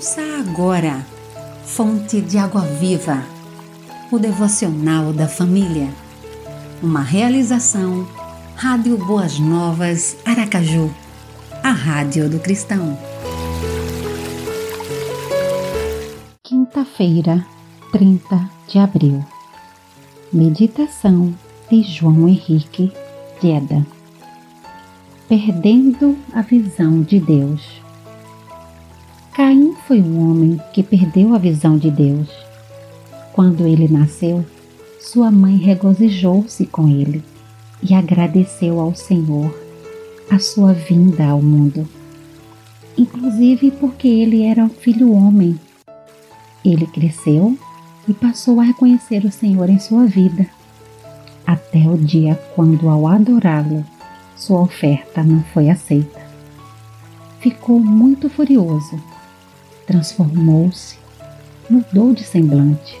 Ouça agora, Fonte de Água Viva, o devocional da família. Uma realização, Rádio Boas Novas, Aracaju, a Rádio do Cristão. Quinta-feira, 30 de abril. Meditação de João Henrique Dieda. Perdendo a visão de Deus. Caim foi um homem que perdeu a visão de Deus. Quando ele nasceu, sua mãe regozijou-se com ele e agradeceu ao Senhor a sua vinda ao mundo, inclusive porque ele era um filho homem. Ele cresceu e passou a reconhecer o Senhor em sua vida, até o dia quando, ao adorá-lo, sua oferta não foi aceita. Ficou muito furioso transformou-se, mudou de semblante.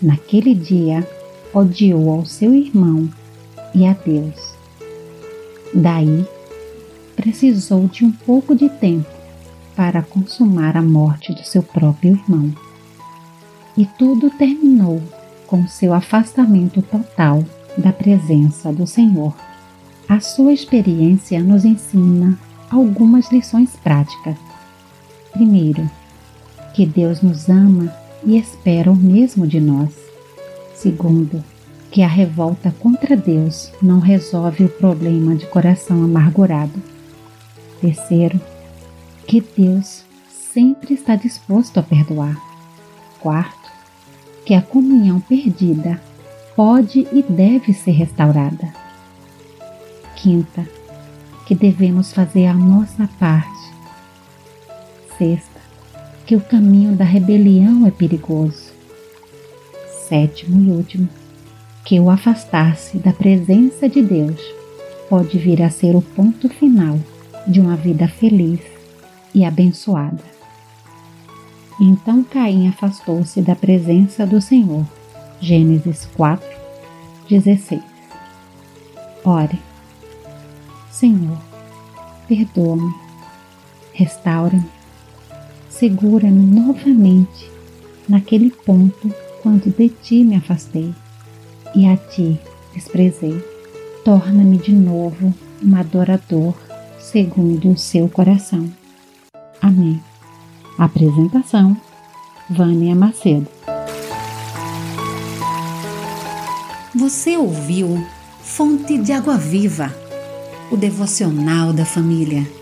Naquele dia, odiou ao seu irmão e a Deus. Daí, precisou de um pouco de tempo para consumar a morte do seu próprio irmão. E tudo terminou com seu afastamento total da presença do Senhor. A sua experiência nos ensina algumas lições práticas Primeiro, que Deus nos ama e espera o mesmo de nós. Segundo, que a revolta contra Deus não resolve o problema de coração amargurado. Terceiro, que Deus sempre está disposto a perdoar. Quarto, que a comunhão perdida pode e deve ser restaurada. Quinta, que devemos fazer a nossa parte Sexta, que o caminho da rebelião é perigoso. Sétimo e último, que o afastar-se da presença de Deus pode vir a ser o ponto final de uma vida feliz e abençoada. Então Caim afastou-se da presença do Senhor. Gênesis 4, 16. Ore, Senhor, perdoa-me, restaura-me segura-me novamente naquele ponto quando de ti me afastei e a ti desprezei. Torna-me de novo um adorador segundo o seu coração. Amém. Apresentação: Vânia Macedo. Você ouviu Fonte de Água Viva, o devocional da família.